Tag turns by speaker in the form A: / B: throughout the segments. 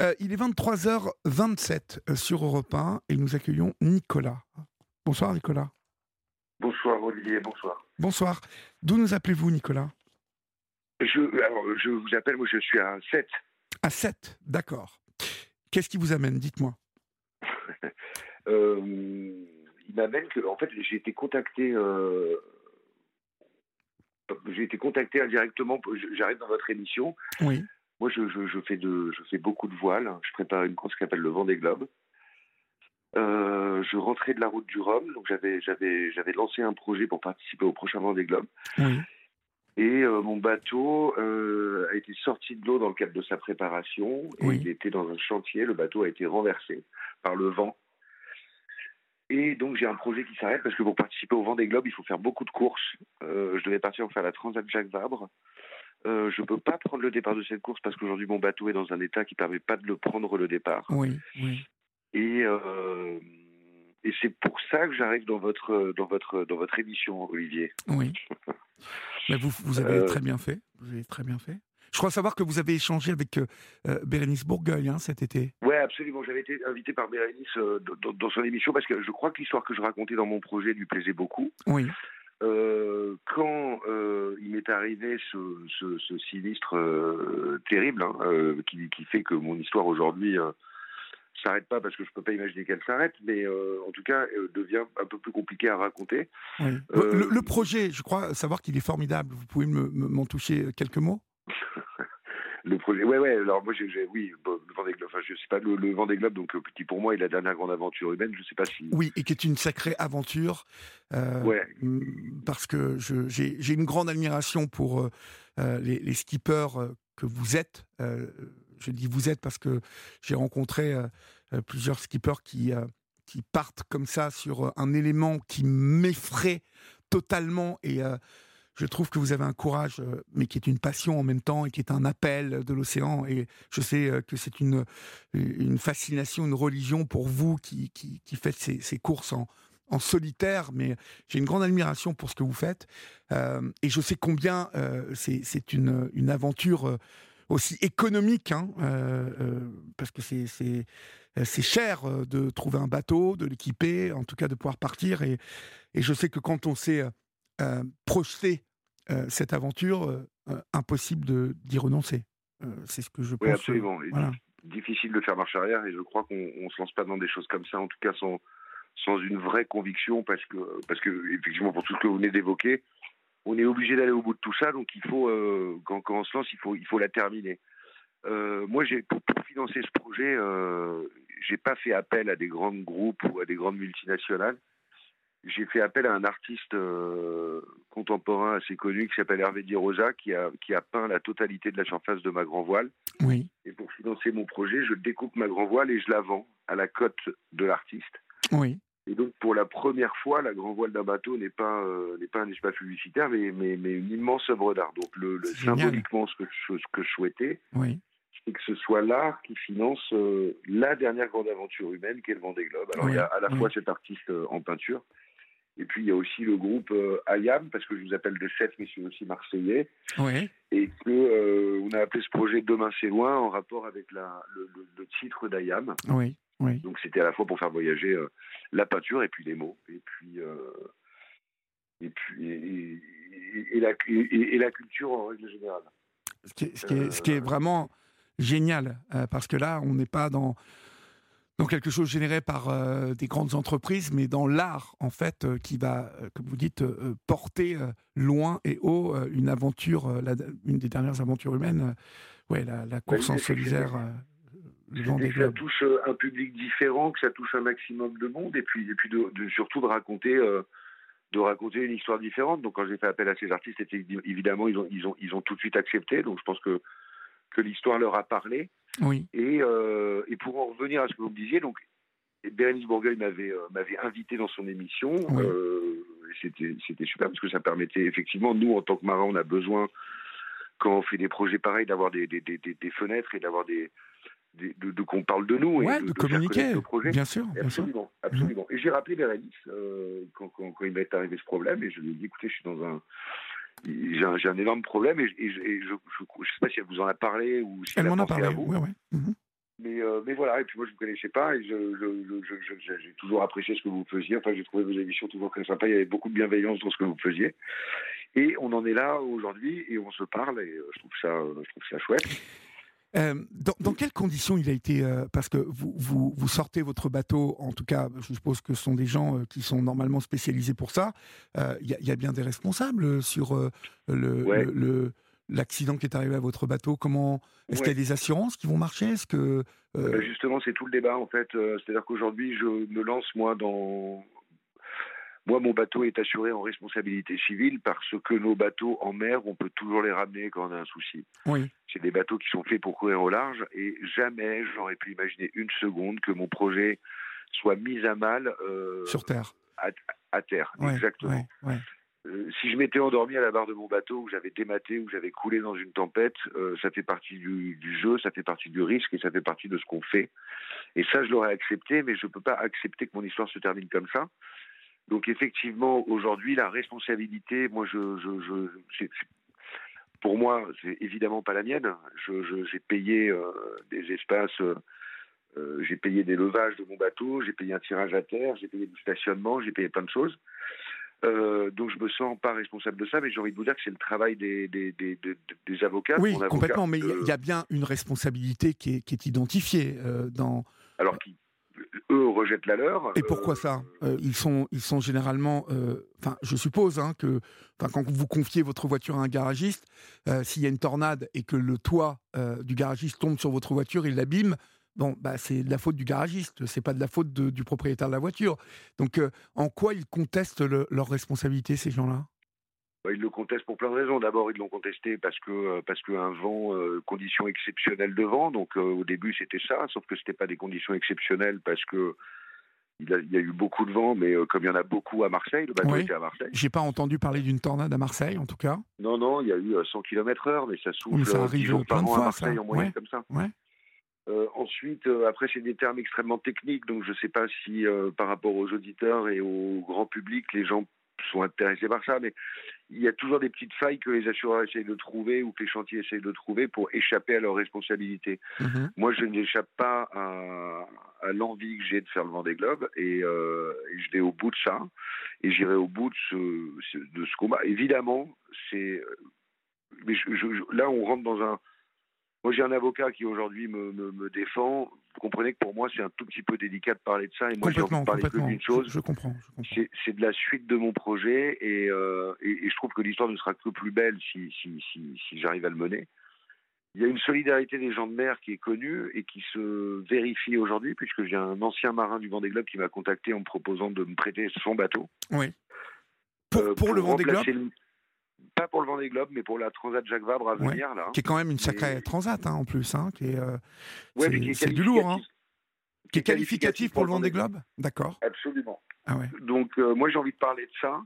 A: Euh, il est 23h27 euh, sur Europe 1 et nous accueillons Nicolas. Bonsoir Nicolas.
B: Bonsoir Olivier, bonsoir.
A: Bonsoir. D'où nous appelez-vous Nicolas?
B: Je, alors, je vous appelle, moi je suis à 7.
A: À 7, d'accord. Qu'est-ce qui vous amène Dites-moi?
B: euh, il m'amène que, en fait, j'ai été contacté. Euh, j'ai été contacté indirectement. J'arrive dans votre émission.
A: Oui.
B: Moi, je, je, fais de, je fais beaucoup de voiles. Je prépare une course qui s'appelle le Vendée Globe. Euh, je rentrais de la route du Rhum, donc j'avais, j'avais, j'avais lancé un projet pour participer au prochain Vendée Globe.
A: Oui.
B: Et euh, mon bateau euh, a été sorti de l'eau dans le cadre de sa préparation. Et
A: Oui.
B: il était dans un chantier. Le bateau a été renversé par le vent. Et donc j'ai un projet qui s'arrête parce que pour participer au Vendée Globe, il faut faire beaucoup de courses. Euh, je devais partir pour faire la Transat Jacques Vabre. Euh, je peux pas prendre le départ de cette course parce qu'aujourd'hui mon bateau est dans un état qui permet pas de le prendre le départ.
A: Oui, oui.
B: Et euh, et c'est pour ça que j'arrive dans votre dans votre dans votre émission, Olivier.
A: Oui. Mais vous, vous avez
B: Euh,
A: très bien fait. Vous avez très bien fait. Je crois savoir que vous avez échangé avec euh, Bérénice Bourgueil hein, cet été.
B: Ouais, absolument. J'avais été invité par Bérénice euh, dans, dans son émission parce que je crois que l'histoire que je racontais dans mon projet lui plaisait beaucoup.
A: Oui,
B: Euh, quand euh, il m'est arrivé ce, ce, ce sinistre euh, terrible hein, qui, qui fait que mon histoire aujourd'hui s'arrête pas parce que je peux pas imaginer qu'elle s'arrête, mais en tout cas devient un peu plus compliqué à raconter.
A: oui. Le, le projet, je crois savoir qu'il est formidable. Vous pouvez me- me- m'en toucher quelques mots?
B: Le projet, ouais, ouais. Alors moi, j'ai, oui, bon, le Vendée Globe. Enfin, je sais pas le, le Vendée Globe, donc euh, qui pour moi est la dernière grande aventure humaine. Je sais pas si.
A: Oui, et qui est une sacrée aventure. euh,
B: Ouais.
A: Parce que j'ai une grande admiration pour euh, euh, les, les skippers que vous êtes. Euh, je dis vous êtes parce que j'ai rencontré plusieurs skippers qui, qui partent comme ça sur un élément qui m'effraie totalement. Et je trouve que vous avez un courage, euh, mais qui est une passion en même temps et qui est un appel de l'océan. Et je sais euh, que c'est une, fascination, une religion pour vous qui, qui, faites ces, courses en, solitaire, mais j'ai une grande admiration pour ce que vous faites. Euh, et je sais combien c'est une, aventure aussi économique, hein, parce que c'est- cher de trouver un bateau, de l'équiper, en tout cas de pouvoir partir. Et, et je sais que quand on s'est euh, projeté euh, cette aventure, euh, impossible de- d'y renoncer. C'est ce que je pense.
B: Oui, absolument.
A: Voilà.
B: Difficile de faire marche arrière et je crois qu'on on se lance pas dans des choses comme ça, en tout cas sans, sans une vraie conviction, parce que, parce que effectivement, pour tout ce que vous venez d'évoquer, on est obligé d'aller au bout de tout ça, donc il faut, quand, quand on se lance, il faut, il faut la terminer. Euh, moi, pour, pour financer ce projet, euh, j'ai pas fait appel à des grands groupes ou à des grandes multinationales. J'ai fait appel à un artiste euh, contemporain assez connu qui s'appelle Hervé Di Rosa, qui a, qui a peint la totalité de la surface de ma grand voile.
A: Oui,
B: Et pour financer mon projet, je découpe ma grand voile et je la vends à la cote de l'artiste.
A: oui,
B: Et donc, pour la première fois, la grand voile d'un bateau n'est pas, euh, n'est pas un espace publicitaire, mais, mais, mais une immense œuvre d'art. Donc, le, symboliquement, ce que, je, ce que je souhaitais,
A: oui.
B: c'est que ce soit l'art qui finance euh, la dernière grande aventure humaine qu'est le Vendée Globe. Alors,
A: Oui,
B: il y a à la
A: oui.
B: fois cet artiste en peinture, et puis il y a aussi le groupe euh, Ayam, parce que je vous appelle de Sète, mais je suis aussi marseillais
A: oui.
B: et que euh, on a appelé ce projet Demain c'est loin en rapport avec la, le, le- le titre d'Ayam.
A: Oui, oui.
B: Donc c'était à la fois pour faire voyager euh, la peinture et puis les mots et puis euh, et puis et, et- et la, et- la culture en règle générale.
A: Ce qui est, ce qui est- ce qui est vraiment génial, parce que là, on n'est pas dans, dans quelque chose généré par euh, des grandes entreprises, mais dans l'art, en fait, euh, qui va, euh, comme vous dites, porter loin et haut une aventure, la- une des dernières aventures humaines, ouais, la, la course en solidaire,
B: que ça touche un public différent, que ça touche un maximum de monde, et puis, et puis de, de- surtout de raconter, de raconter une histoire différente. Donc quand j'ai fait appel à ces artistes, évidemment ils ont, ils ont, ils ont tout de suite accepté. Donc je pense que que l'histoire leur a parlé.
A: Oui,
B: Et, euh, et pour en revenir à ce que vous me disiez, donc Bérénice Bourgueil m'avait euh, m'avait invité dans son émission.
A: Oui.
B: Euh, c'était c'était super parce que ça permettait effectivement nous en tant que marins on a besoin quand on fait des projets pareils d'avoir des, des, des, des- des fenêtres et d'avoir des, de, de qu'on parle de nous
A: ouais,
B: et
A: de, communiquer,
B: nos projets.
A: bien sûr, bien sûr.
B: Absolument, absolument. Et j'ai rappelé Bérénice euh, quand, quand, quand il m'est arrivé ce problème et je lui ai dit écoutez, je suis dans un. J'ai un, énorme problème et, je- et je, et je, je, je sais pas si elle vous en a parlé ou si
A: Elle
B: elle,
A: m'en a parlé,
B: à vous.
A: ouais, ouais. Mhm.
B: Mais, mais voilà, et puis moi je ne vous connaissais pas et j'ai toujours apprécié ce que vous faisiez. Enfin, j'ai trouvé vos émissions toujours très sympas. Il y avait beaucoup de bienveillance dans ce que vous faisiez. Et on en est là aujourd'hui et on se parle et je trouve ça, je trouve ça chouette.
A: Euh, dans, quelles conditions il a été euh, Parce que vous, vous, sortez votre bateau, en tout cas, je suppose que ce sont des gens euh, qui sont normalement spécialisés pour ça. Il y, a bien des responsables sur le, l'accident qui est arrivé à votre bateau. Comment Est-ce qu'il y a des assurances qui vont marcher Est-ce que
B: justement, c'est tout le débat en fait. C'est-à-dire qu'aujourd'hui, je me lance moi dans moi, mon bateau est assuré en responsabilité civile parce que nos bateaux en mer, on peut toujours les ramener quand on a un souci.
A: Oui.
B: C'est des bateaux qui sont faits pour courir au large et jamais j'aurais pu imaginer une seconde que mon projet soit mis à mal.
A: Euh, Sur Terre.
B: À, terre, exactement. Euh, si je m'étais endormi à la barre de mon bateau, où j'avais dématé, où j'avais coulé dans une tempête, euh, ça fait partie du, du, jeu, ça fait partie du risque et ça fait partie de ce qu'on fait. Et ça, je l'aurais accepté, mais je ne peux pas accepter que mon histoire se termine comme ça. Donc effectivement, aujourd'hui, la responsabilité, moi, je, je, je pour moi, c'est évidemment pas la mienne. j'ai payé euh, des espaces, euh, j'ai payé des levages de mon bateau, j'ai payé un tirage à terre, j'ai payé du stationnement, j'ai payé plein de choses. Euh, donc je me sens pas responsable de ça, mais j'ai envie de vous dire que c'est le travail des, des, des, des avocats.
A: Oui, complètement, mais il y, a bien une responsabilité qui est, qui est identifiée dans.
B: Alors qui eux rejettent la leur.
A: Et pourquoi ça? Euh, Ils sont, ils sont généralement, euh, enfin, je suppose hein, que, quand vous confiez votre voiture à un garagiste, euh, s'il y a une tornade et que le toit du garagiste tombe sur votre voiture et l'abîme, bon, bah, c'est de la faute du garagiste, c'est pas de la faute du propriétaire de la voiture. Donc, en quoi ils contestent leur responsabilité ces gens-là?
B: Ils le contestent pour plein de raisons. D'abord, ils l'ont contesté parce que euh, parce qu'un vent, euh, conditions exceptionnelles de vent. Donc euh, au début, c'était ça, sauf que c'était pas des conditions exceptionnelles parce que il, y a eu beaucoup de vent, mais comme il y en a beaucoup à Marseille, le bateau était à Marseille.
A: J'ai pas entendu parler d'une tornade à Marseille, en tout cas.
B: Non, non, il y a eu 100 km/h, mais ça souffle ça arrive par an à Marseille en moyenne comme ça. ensuite, après, c'est des termes extrêmement techniques, donc je ne sais pas si par rapport aux auditeurs et au grand public, les gens sont intéressés par ça, mais il y a toujours des petites failles que les assureurs essayent de trouver ou que les chantiers essayent de trouver pour échapper à leurs responsabilités. Mhm. Moi, je n'échappe pas à, l'envie que j'ai de faire le Vendée Globe et, euh, et je vais au bout de ça et j'irai au bout de ce, de ce combat. Évidemment, c'est mais là, on rentre dans un moi, j'ai un avocat qui aujourd'hui me, me, défend. Vous comprenez que pour moi, c'est un tout petit peu délicat de parler de ça. Et moi, j'ai envie de parler que d'une chose.
A: Je, comprends.
B: C'est de la suite de mon projet. Euh, et, et, je trouve que l'histoire ne sera que plus belle si, si, si, si j'arrive à le mener. Il y a une solidarité des gens de mer qui est connue et qui se vérifie aujourd'hui, puisque j'ai un ancien marin du Vendée Globe qui m'a contacté en me proposant de me prêter son bateau.
A: Oui. Pour, euh, pour, le Vendée Globe
B: pas pour le Vendée Globe, mais pour la Transat Jacques Vabre à venir. Là.
A: Qui est quand même une sacrée transat hein, en plus. Hein, qui est, euh, c'est, du lourd. Hein. Qui est qualificatif pour le Vendée Globe D'accord.
B: Absolument.
A: Ah ouais.
B: Donc euh, moi j'ai envie de parler de ça.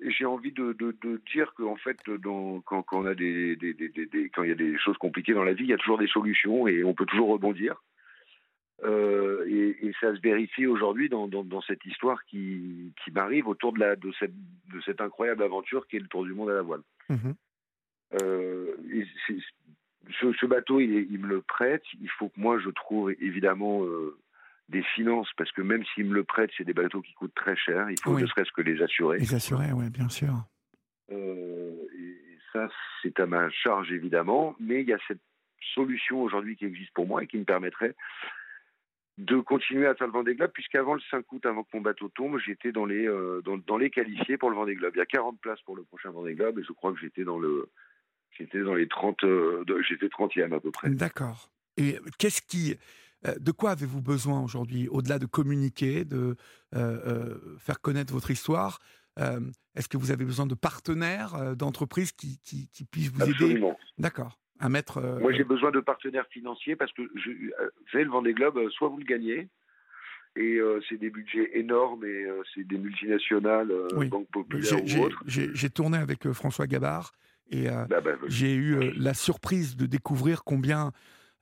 B: Et j'ai envie de, de, de dire qu'en fait, dans, quand, quand, on a des, des, des, quand il y a des choses compliquées dans la vie, il y a toujours des solutions et on peut toujours rebondir. Euh, et, et, ça se vérifie aujourd'hui dans, dans, dans, cette histoire qui, qui m'arrive autour de, la, de, cette, de cette incroyable aventure qui est le Tour du monde à la voile. Mhm. Euh, ce, ce, bateau, il, il, me le prête. Il faut que moi, je trouve évidemment euh, des finances, parce que même s'il me le prête, c'est des bateaux qui coûtent très cher. Il faut ne serait-ce que les assurer.
A: Les assurer, oui, bien sûr.
B: Et ça, c'est à ma charge, évidemment. Mais il y a cette solution aujourd'hui qui existe pour moi et qui me permettrait de continuer à faire le Vendée Globe, puisqu'avant le 5 août, avant que mon bateau tombe, j'étais dans les, euh, dans, les qualifiés pour le Vendée Globe. Il y a 40 places pour le prochain Vendée Globe, et je crois que j'étais dans le... J'étais dans les 30... Euh, j'étais 30e à peu près.
A: D'accord. Et qu'est-ce qui... Euh, de quoi avez-vous besoin aujourd'hui, au-delà de communiquer, de faire connaître votre histoire Est-ce que vous avez besoin de partenaires, d'entreprises qui, qui, qui, puissent vous
B: Absolument.
A: aider D'accord. Mettre.
B: Euh, Moi, j'ai besoin de partenaires financiers parce que, je, euh, vous savez, le Vendée Globe, euh, soit vous le gagnez, et c'est des budgets énormes, et c'est des multinationales, oui. Banque Populaire ou autres.
A: J'ai tourné avec François Gabard, et bah, bah, j'ai eu la surprise de découvrir combien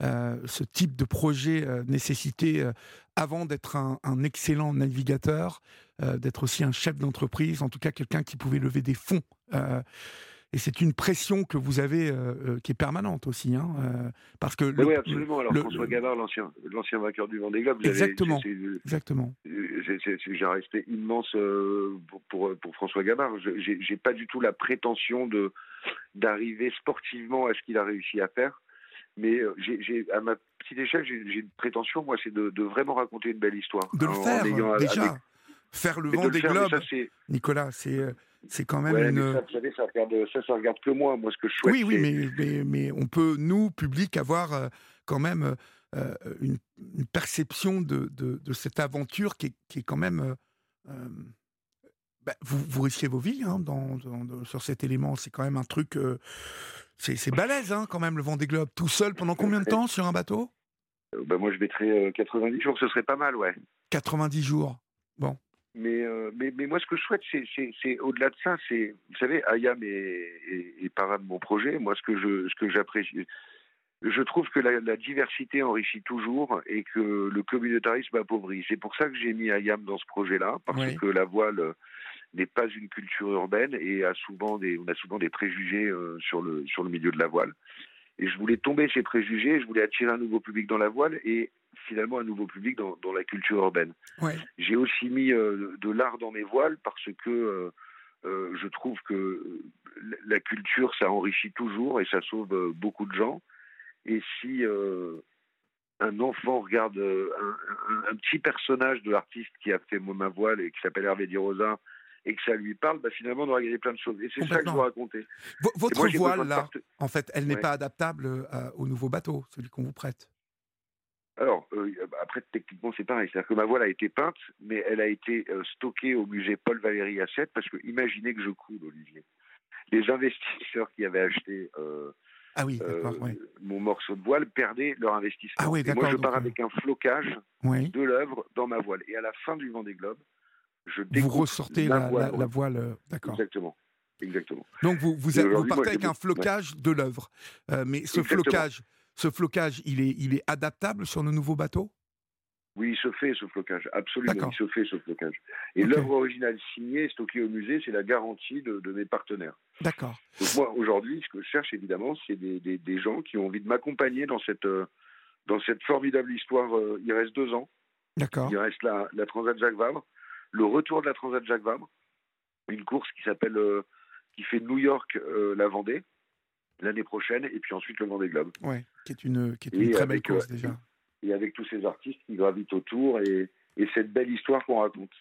A: ce type de projet nécessitait, avant d'être un, un, excellent navigateur, d'être aussi un chef d'entreprise, en tout cas quelqu'un qui pouvait lever des fonds et c'est une pression que vous avez qui est permanente aussi, hein, parce que.
B: oui, absolument. Alors François Gavard, l'ancien, l'ancien vainqueur du Vendée Globe,
A: exactement, exactement.
B: J'ai un respect immense pour, pour, François Gavard. J'ai pas du tout la prétention de d'arriver sportivement à ce qu'il a réussi à faire. Mais j'ai, à ma petite échelle, j'ai une prétention, moi, c'est de, vraiment raconter une belle histoire.
A: De le faire, déjà. Faire le vent des globes, Nicolas, c'est c'est quand même une.
B: Ça, vous savez, ça regarde, ça, ça regarde que moi. Moi, ce que je souhaite.
A: Oui, oui, mais, mais, mais, on peut, nous, public, avoir quand même une, une, perception de, de, de, cette aventure qui est, qui est quand même. Bah, vous, vous, risquez vos vies hein, dans, sur cet élément. C'est quand même un truc. c'est balèze, hein, quand même, le vent des globes. Tout seul pendant combien de temps sur un bateau?
B: Bah, Moi, je mettrais 90 jours. Ce serait pas mal, ouais.
A: 90 jours. Bon.
B: Mais, euh, mais, mais, moi, ce que je souhaite, c'est au-delà de ça, c'est, vous savez, Ayam est, est, est de mon projet. Moi, ce que je, ce que j'apprécie, je trouve que la, la, diversité enrichit toujours et que le communautarisme appauvrit. C'est pour ça que j'ai mis Ayam dans ce projet-là, parce que la voile n'est pas une culture urbaine et a souvent des, on a souvent des préjugés euh, sur le sur le milieu de la voile. Et je voulais tomber ces préjugés, je voulais attirer un nouveau public dans la voile et finalement un nouveau public dans, dans la culture urbaine.
A: Ouais.
B: J'ai aussi mis euh, de l'art dans mes voiles parce que euh, euh, je trouve que la culture, ça enrichit toujours et ça sauve beaucoup de gens. Et si un enfant regarde un, un, un, petit personnage de l'artiste qui a fait ma voile et qui s'appelle Hervé Di Rosa et que ça lui parle, bah finalement, on aura gagné plein de choses. Et c'est ça que je veux raconter.
A: V votre moi, voile, là, en fait, elle n'est ouais. pas adaptable euh, au nouveau bateau, celui qu'on vous prête
B: alors, euh, après, techniquement, c'est pareil. C'est-à-dire que ma voile a été peinte, mais elle a été euh, stockée au musée Paul Valéry à 7, parce que imaginez que je coule, Olivier. Les investisseurs qui avaient acheté euh,
A: ah oui, ouais.
B: mon morceau de voile perdaient leur investissement.
A: Ah oui,
B: Et moi, je pars
A: donc,
B: avec un flocage
A: oui.
B: de l'œuvre dans ma voile. Et à la fin du Vendée Globe, je
A: Vous ressortez la, la voile. La, la voile d'accord.
B: Exactement. Exactement.
A: Donc vous, vous, vous partez moi, avec un flocage ouais. de l'œuvre. mais ce Exactement. flocage, ce flocage, il est, il est adaptable sur nos nouveaux bateaux?
B: Oui, il se fait ce flocage, absolument, il se fait ce flocage. Et okay. l'œuvre originale signée, stockée au musée, c'est la garantie de, de mes partenaires.
A: D'accord.
B: Donc moi, aujourd'hui, ce que je cherche, évidemment, c'est des, des, des, gens qui ont envie de m'accompagner dans cette, euh, dans cette formidable histoire. Euh, il reste deux ans.
A: D'accord.
B: Il reste la, la Transat Jacques Vabre, le retour de la Transat Jacques Vabre, une course qui s'appelle, euh, qui fait New York, euh, la Vendée l'année prochaine, et puis ensuite le Vendée Globe.
A: Oui, qui est une, qui est une très belle course euh, déjà.
B: Et avec tous ces artistes qui gravitent autour et, et cette belle histoire qu'on raconte.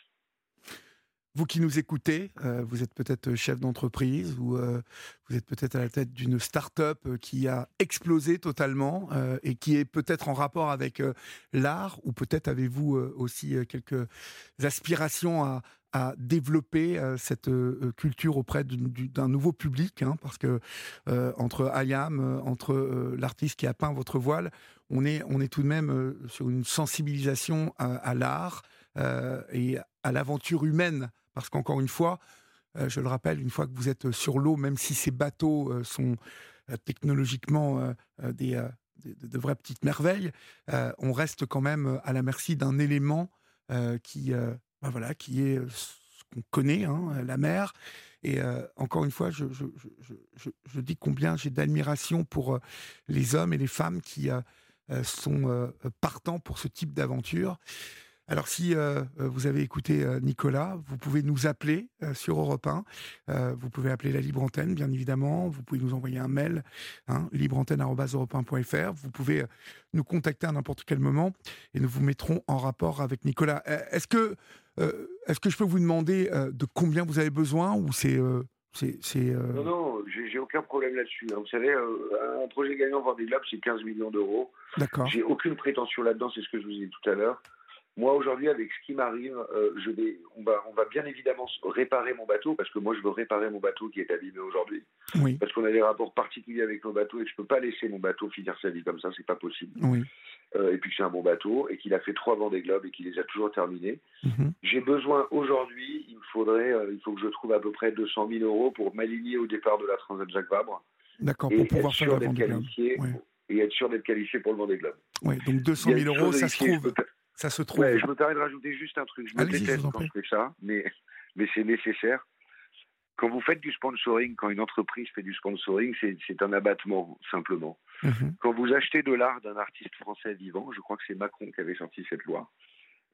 A: Vous qui nous écoutez, euh, vous êtes peut-être chef d'entreprise ou euh, vous êtes peut-être à la tête d'une start-up qui a explosé totalement euh, et qui est peut-être en rapport avec l'art ou peut-être avez-vous aussi quelques aspirations à, à développer euh, cette euh, culture auprès d'un nouveau public, hein, parce que euh, entre Ayam, euh, entre euh, l'artiste qui a peint votre voile, on est, on est tout de même euh, sur une sensibilisation à, l'art et à l'aventure humaine, parce qu'encore une fois, je le rappelle, une fois que vous êtes sur l'eau, même si ces bateaux sont technologiquement des, de, de, vraies petites merveilles, on reste quand même à la merci d'un élément qui ben voilà, qui est ce qu'on connaît, hein, la mer. Et euh, encore une fois, je, dis combien j'ai d'admiration pour euh, les hommes et les femmes qui euh, sont partants pour ce type d'aventure. Alors si euh, vous avez écouté euh, Nicolas, vous pouvez nous appeler euh, sur Europe 1. vous pouvez appeler la libre antenne, bien évidemment. Vous pouvez nous envoyer un mail, hein, libreantenne.europe1.fr. Vous pouvez nous contacter à n'importe quel moment et nous vous mettrons en rapport avec Nicolas. Est-ce que, est-ce que je peux vous demander de combien vous avez besoin ou c'est
B: euh... Non, non, j'ai aucun problème là-dessus. Hein. Vous savez, euh, un projet gagnant Vendée Globe, c'est 15 millions d'euros.
A: D'accord.
B: J'ai aucune prétention là-dedans, c'est ce que je vous ai dit tout à l'heure. Moi, aujourd'hui, avec ce qui m'arrive, euh, je vais, on va, on va bien évidemment réparer mon bateau parce que moi, je veux réparer mon bateau qui est abîmé aujourd'hui.
A: Oui.
B: Parce qu'on a des rapports particuliers avec nos bateaux et je peux pas laisser mon bateau finir sa vie comme ça, c'est pas possible.
A: Oui.
B: Euh, et puis que c'est un bon bateau et qu'il a fait trois Vendée Globe et qu'il les a toujours terminés.
A: -hmm.
B: J'ai besoin aujourd'hui, il me faudrait, euh, il faut que je trouve à peu près 200 000 euros pour m'aligner au départ de la Transat Jacques Vabre.
A: D'accord, pour pouvoir faire la Vendée Globe.
B: Et être sûr d'être qualifié pour le Vendée Globe.
A: Oui, donc 200 000 euros, ça se trouve. Ça se trouve.
B: Ouais, je me permets de rajouter juste un truc. Je me déteste quand je fais ça, mais, mais c'est nécessaire. quand vous faites du sponsoring, quand une entreprise fait du sponsoring, c'est un abattement, simplement. Mhm. Quand vous achetez de l'art d'un artiste français vivant, je crois que c'est Macron qui avait sorti cette loi,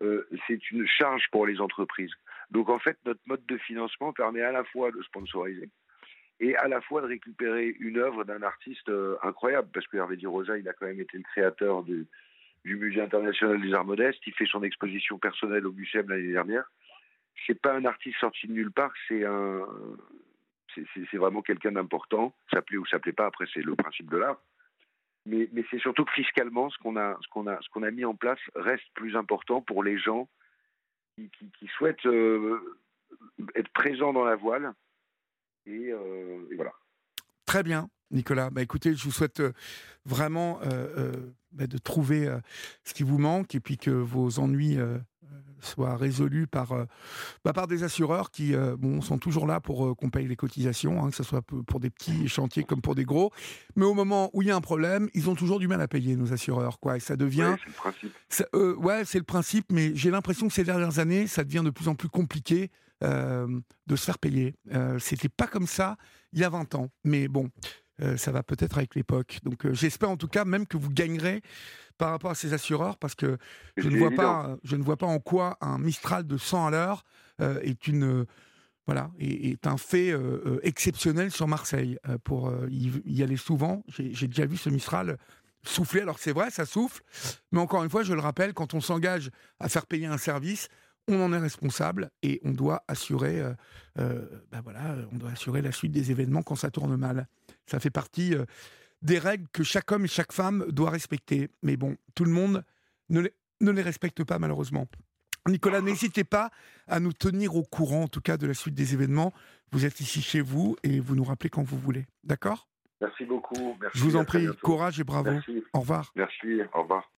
B: euh, c'est une charge pour les entreprises. Donc en fait, notre mode de financement permet à la fois de sponsoriser et à la fois de récupérer une œuvre d'un artiste euh, incroyable, parce que Hervé Di Rosa, il a quand même été le créateur du, du Musée international des arts modestes, il fait son exposition personnelle au Muséum l'année dernière c'est pas un artiste sorti de nulle part, c'est un, c'est vraiment quelqu'un d'important. Ça plaît ou ça plaît pas, après c'est le principe de l'art. Mais, c'est surtout que fiscalement, ce qu'on a, ce a, ce a mis en place reste plus important pour les gens qui, souhaitent euh, être présents dans la voile. Euh, et, voilà.
A: Très bien, Nicolas. Bah, écoutez, je vous souhaite euh, vraiment bah, de trouver ce qui vous manque et puis que vos ennuis soit résolu par, euh, bah, par des assureurs qui euh, bon, sont toujours là pour euh, qu'on paye les cotisations, hein, que ce soit pour des petits chantiers comme pour des gros. Mais au moment où il y a un problème, ils ont toujours du mal à payer nos assureurs. Quoi, et ça devient.
B: c'est le principe.
A: ouais, c'est le principe, mais j'ai l'impression que ces dernières années, ça devient de plus en plus compliqué de se faire payer. C'était pas comme ça il y a 20 ans. Mais bon. Ça va peut-être avec l'époque. Donc j'espère en tout cas même que vous gagnerez par rapport à ces assureurs parce que je ne, vois pas, je ne vois pas en quoi un Mistral de 100 à l'heure euh, est une voilà est, un fait euh, euh, exceptionnel sur Marseille pour y, aller souvent. J'ai déjà vu ce Mistral souffler. Alors c'est vrai, ça souffle, mais encore une fois, je le rappelle, quand on s'engage à faire payer un service, on en est responsable et on doit assurer, ben voilà, on doit assurer la suite des événements quand ça tourne mal. Ça fait partie des règles que chaque homme et chaque femme doit respecter. Mais bon, tout le monde ne les, ne les respecte pas malheureusement. Nicolas, n'hésitez pas à nous tenir au courant, en tout cas, de la suite des événements. Vous êtes ici chez vous et vous nous rappelez quand vous voulez. D'accord?
B: Merci beaucoup.
A: Je vous en prie, courage et bravo. Au revoir.
B: Merci, au revoir.